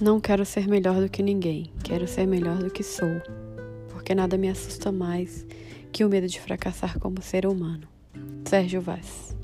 Não quero ser melhor do que ninguém, quero ser melhor do que sou, porque nada me assusta mais que o medo de fracassar como ser humano. Sérgio Vaz